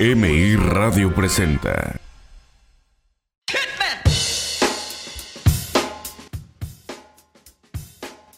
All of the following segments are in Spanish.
MI Radio presenta.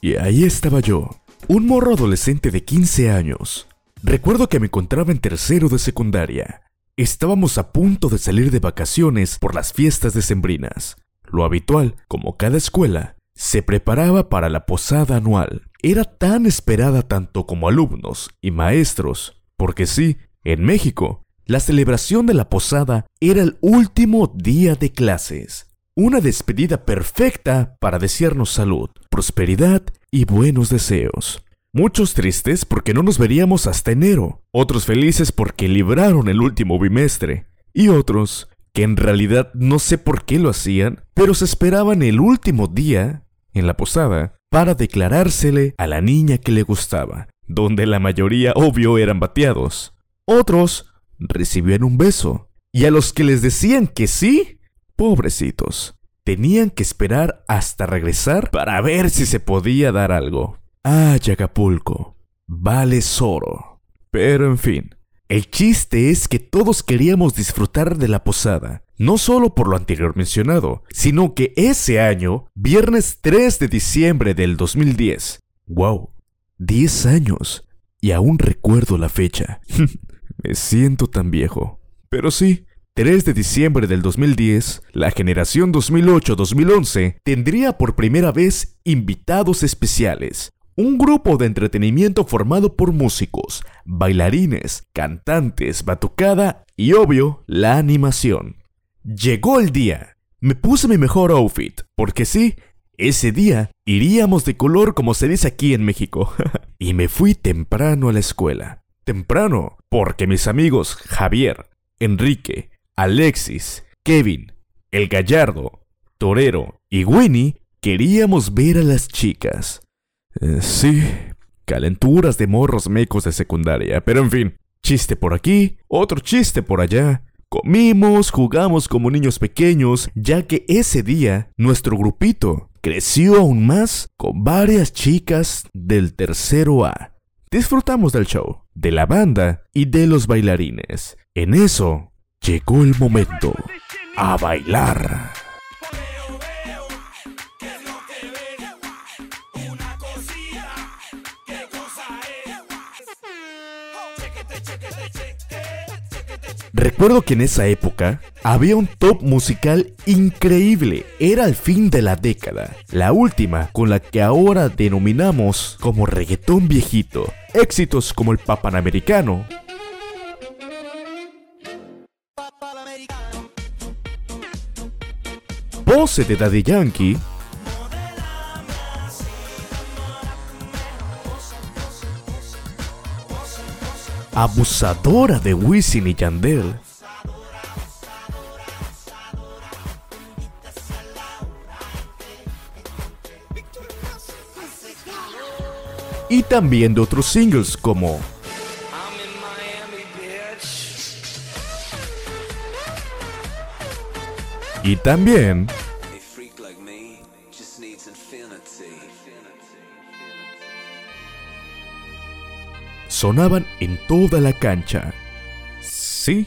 Y ahí estaba yo, un morro adolescente de 15 años. Recuerdo que me encontraba en tercero de secundaria. Estábamos a punto de salir de vacaciones por las fiestas decembrinas. Lo habitual, como cada escuela, se preparaba para la posada anual. Era tan esperada tanto como alumnos y maestros, porque sí, en México, la celebración de la posada era el último día de clases. Una despedida perfecta para desearnos salud, prosperidad y buenos deseos. Muchos tristes porque no nos veríamos hasta enero, otros felices porque libraron el último bimestre, y otros que en realidad no sé por qué lo hacían, pero se esperaban el último día, en la posada, para declarársele a la niña que le gustaba, donde la mayoría obvio eran bateados. Otros recibían un beso, y a los que les decían que sí, pobrecitos, tenían que esperar hasta regresar para ver si se podía dar algo. Ah, Acapulco, vale oro. Pero en fin, el chiste es que todos queríamos disfrutar de la posada, no solo por lo anterior mencionado, sino que ese año, viernes 3 de diciembre del 2010, wow, 10 años, y aún recuerdo la fecha. Me siento tan viejo. Pero sí, 3 de diciembre del 2010, la generación 2008-2011 tendría por primera vez invitados especiales. Un grupo de entretenimiento formado por músicos, bailarines, cantantes, batucada y obvio, la animación. Llegó el día. Me puse mi mejor outfit, porque sí, ese día iríamos de color como se dice aquí en México. y me fui temprano a la escuela. Temprano, porque mis amigos Javier, Enrique, Alexis, Kevin, El Gallardo, Torero y Winnie queríamos ver a las chicas. Eh, sí, calenturas de morros mecos de secundaria, pero en fin, chiste por aquí, otro chiste por allá. Comimos, jugamos como niños pequeños, ya que ese día nuestro grupito creció aún más con varias chicas del tercero A. Disfrutamos del show, de la banda y de los bailarines. En eso Llegó el momento a bailar. Recuerdo que en esa época había un top musical increíble. Era el fin de la década, la última con la que ahora denominamos como reggaetón viejito. Éxitos como el Papanamericano, Pose de Daddy Yankee. Abusadora de Wisin y Yandel. Y también de otros singles como Y también sonaban en toda la cancha. Sí,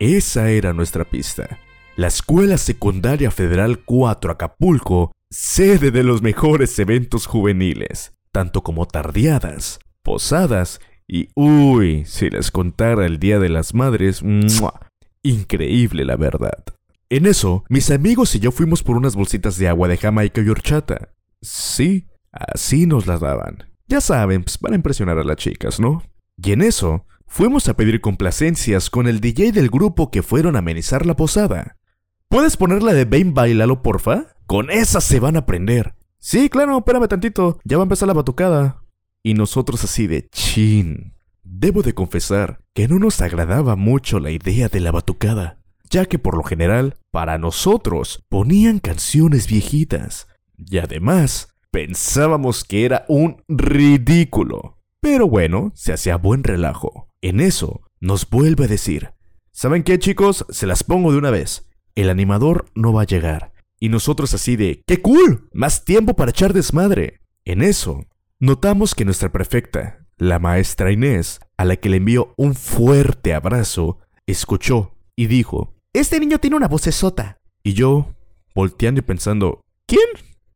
esa era nuestra pista. La Escuela Secundaria Federal 4 Acapulco, sede de los mejores eventos juveniles, tanto como tardeadas, posadas y uy, si les contara el Día de las Madres, increíble la verdad. En eso, mis amigos y yo fuimos por unas bolsitas de agua de Jamaica y horchata. Sí, así nos las daban. Ya saben, pues para impresionar a las chicas, ¿no? Y en eso, fuimos a pedir complacencias con el DJ del grupo que fueron a amenizar la posada. ¿Puedes ponerla de Bane Bailalo, porfa? Con esa se van a aprender. Sí, claro, espérame tantito, ya va a empezar la batucada. Y nosotros así de chin. Debo de confesar que no nos agradaba mucho la idea de la batucada ya que por lo general, para nosotros, ponían canciones viejitas. Y además, pensábamos que era un ridículo. Pero bueno, se hacía buen relajo. En eso, nos vuelve a decir, ¿saben qué chicos? Se las pongo de una vez. El animador no va a llegar. Y nosotros así de, ¡qué cool! Más tiempo para echar desmadre. En eso, notamos que nuestra prefecta, la maestra Inés, a la que le envió un fuerte abrazo, escuchó y dijo, Este niño tiene una vocesota. Y yo, volteando y pensando, ¿quién?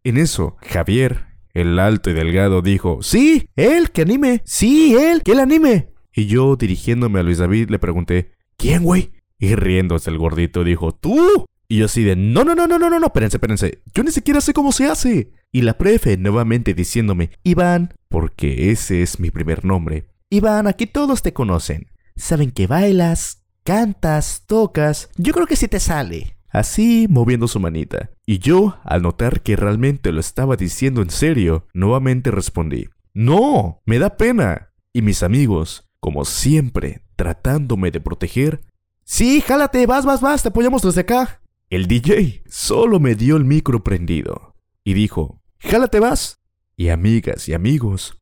En eso, Javier, el alto y delgado, dijo, Sí, él, que anime. Sí, él, que él anime. Y yo, dirigiéndome a Luis David, le pregunté, ¿quién, güey? Y riéndose el gordito dijo, ¡tú! Y yo así de, no, no, no, no, no, no, no, espérense, espérense. Yo ni siquiera sé cómo se hace. Y la prefe nuevamente diciéndome, Iván, porque ese es mi primer nombre. Iván, aquí todos te conocen. Saben que bailas, cantas, tocas. Yo creo que sí te sale. Así moviendo su manita. Y yo, al notar que realmente lo estaba diciendo en serio, nuevamente respondí, No, me da pena. Y mis amigos, como siempre, tratándome de proteger, Sí, jálate, vas, vas, vas, te apoyamos desde acá. El DJ solo me dio el micro prendido y dijo, jálate, vas. Y amigas y amigos,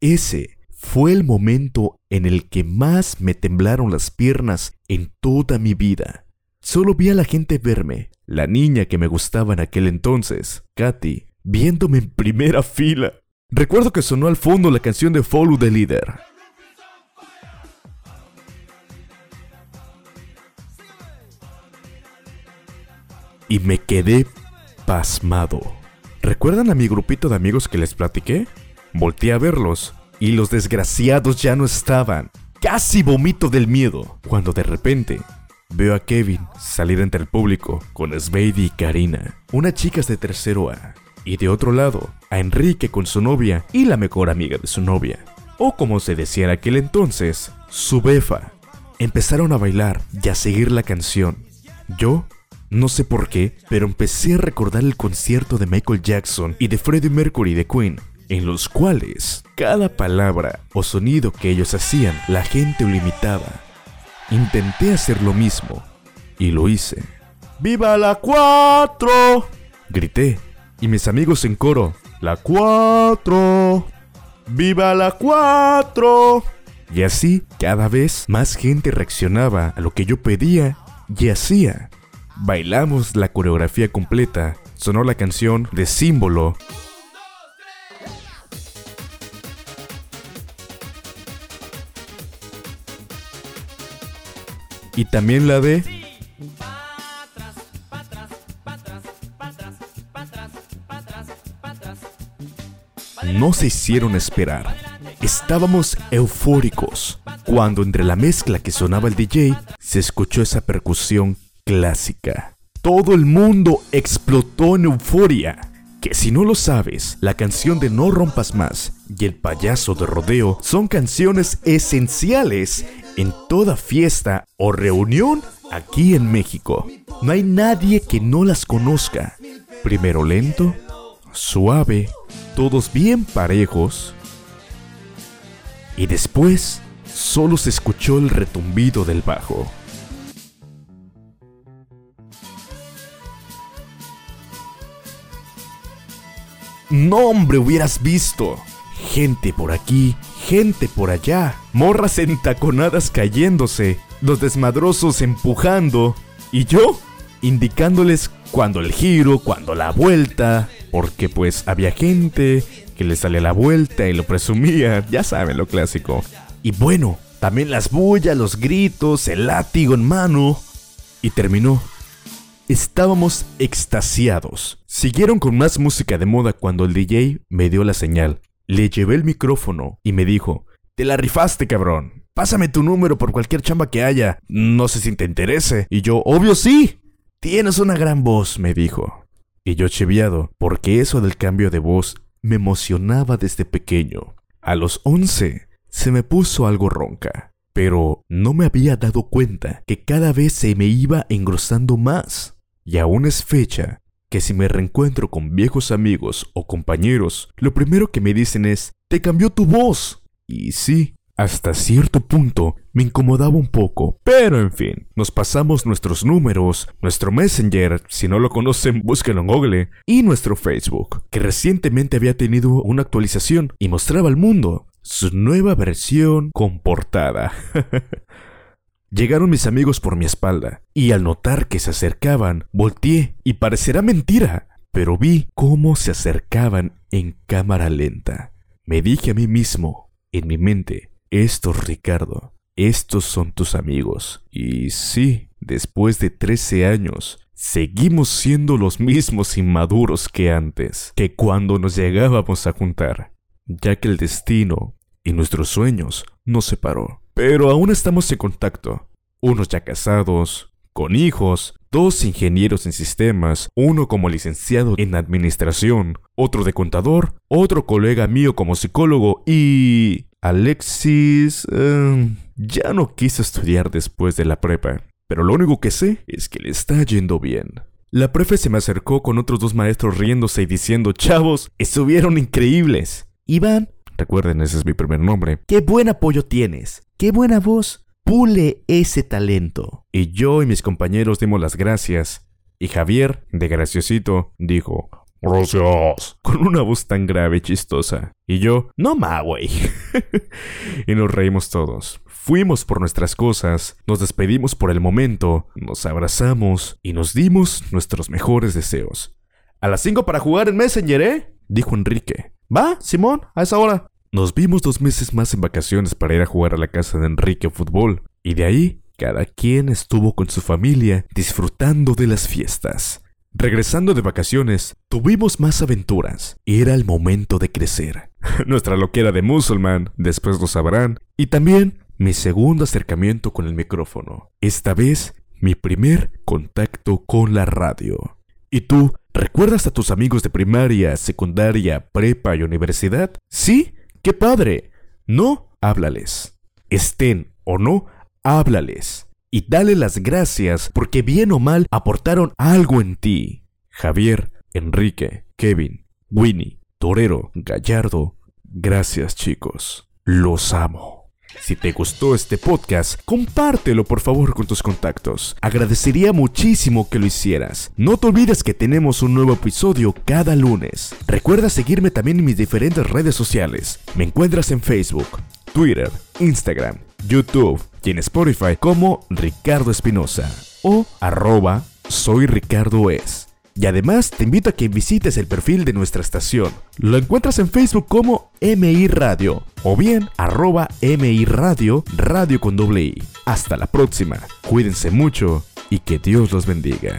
ese fue el momento en el que más me temblaron las piernas en toda mi vida. Solo vi a la gente verme, la niña que me gustaba en aquel entonces, Katy, viéndome en primera fila. Recuerdo que sonó al fondo la canción de Follow the Leader. Y me quedé pasmado. ¿Recuerdan a mi grupito de amigos que les platiqué? Volté a verlos y los desgraciados ya no estaban. Casi vomito del miedo cuando de repente veo a Kevin salir entre el público con Spady y Karina, unas chicas de tercero A. Y de otro lado, a Enrique con su novia y la mejor amiga de su novia. O como se decía en aquel entonces, su befa. Empezaron a bailar y a seguir la canción. Yo no sé por qué, pero empecé a recordar el concierto de Michael Jackson y de Freddie Mercury de Queen, en los cuales cada palabra o sonido que ellos hacían, la gente lo imitaba. Intenté hacer lo mismo y lo hice. ¡Viva la 4! Grité y mis amigos en coro, ¡La 4! ¡Viva la 4! Y así cada vez más gente reaccionaba a lo que yo pedía y hacía. Bailamos la coreografía completa, sonó la canción de símbolo. Y también la de... No se hicieron esperar. Estábamos eufóricos cuando entre la mezcla que sonaba el DJ se escuchó esa percusión clásica. Todo el mundo explotó en euforia. Que si no lo sabes, la canción de No rompas más y El payaso de rodeo son canciones esenciales en toda fiesta o reunión aquí en México. No hay nadie que no las conozca. Primero lento, suave, todos bien parejos. Y después solo se escuchó el retumbido del bajo. No, hombre, hubieras visto. Gente por aquí, gente por allá, morras entaconadas cayéndose, los desmadrosos empujando, y yo indicándoles cuando el giro, cuando la vuelta, porque pues había gente que le sale la vuelta y lo presumía, ya saben lo clásico. Y bueno, también las bullas, los gritos, el látigo en mano. Y terminó Estábamos extasiados. Siguieron con más música de moda cuando el DJ me dio la señal. Le llevé el micrófono y me dijo, te la rifaste, cabrón. Pásame tu número por cualquier chamba que haya. No sé si te interese. Y yo, obvio sí. Tienes una gran voz, me dijo. Y yo chiviado, porque eso del cambio de voz me emocionaba desde pequeño. A los once se me puso algo ronca, pero no me había dado cuenta que cada vez se me iba engrosando más. Y aún es fecha que si me reencuentro con viejos amigos o compañeros, lo primero que me dicen es, te cambió tu voz. Y sí, hasta cierto punto me incomodaba un poco, pero en fin, nos pasamos nuestros números, nuestro Messenger, si no lo conocen, búsquenlo en Google, y nuestro Facebook, que recientemente había tenido una actualización y mostraba al mundo su nueva versión comportada. Llegaron mis amigos por mi espalda, y al notar que se acercaban, volteé, y parecerá mentira, pero vi cómo se acercaban en cámara lenta. Me dije a mí mismo, en mi mente, estos, Ricardo, estos son tus amigos. Y sí, después de 13 años, seguimos siendo los mismos inmaduros que antes, que cuando nos llegábamos a juntar, ya que el destino y nuestros sueños nos separó. Pero aún estamos en contacto, unos ya casados, con hijos, dos ingenieros en sistemas, uno como licenciado en administración, otro de contador, otro colega mío como psicólogo y... Alexis... Em, ya no quiso estudiar después de la prepa, pero lo único que sé es que le está yendo bien. La prefe se me acercó con otros dos maestros riéndose y diciendo, chavos, estuvieron increíbles. Iván, recuerden, ese es mi primer nombre. Qué buen apoyo tienes, qué buena voz. Pule ese talento. Y yo y mis compañeros dimos las gracias. Y Javier, de graciosito, dijo, Gracias. Con una voz tan grave y chistosa. Y yo, no ma, güey. y nos reímos todos. Fuimos por nuestras cosas, nos despedimos por el momento, nos abrazamos y nos dimos nuestros mejores deseos. A las 5 para jugar en Messenger, ¿eh? Dijo Enrique. Va, Simón, a esa hora. Nos vimos dos meses más en vacaciones para ir a jugar a la casa de Enrique fútbol, y de ahí cada quien estuvo con su familia disfrutando de las fiestas. Regresando de vacaciones, tuvimos más aventuras y era el momento de crecer. Nuestra loquera de musulmán, después lo sabrán, y también mi segundo acercamiento con el micrófono. Esta vez, mi primer contacto con la radio. ¿Y tú, recuerdas a tus amigos de primaria, secundaria, prepa y universidad? ¿Sí? ¡Qué padre! No, háblales. Estén o no, háblales. Y dale las gracias porque bien o mal aportaron algo en ti. Javier, Enrique, Kevin, Winnie, Torero, Gallardo, gracias chicos. Los amo. Si te gustó este podcast, compártelo por favor con tus contactos. Agradecería muchísimo que lo hicieras. No te olvides que tenemos un nuevo episodio cada lunes. Recuerda seguirme también en mis diferentes redes sociales. Me encuentras en Facebook, Twitter, Instagram, YouTube y en Spotify como Ricardo Espinosa o arroba soy Ricardo Es. Y además te invito a que visites el perfil de nuestra estación. Lo encuentras en Facebook como MI Radio o bien arroba MI Radio, radio con doble I. Hasta la próxima, cuídense mucho y que Dios los bendiga.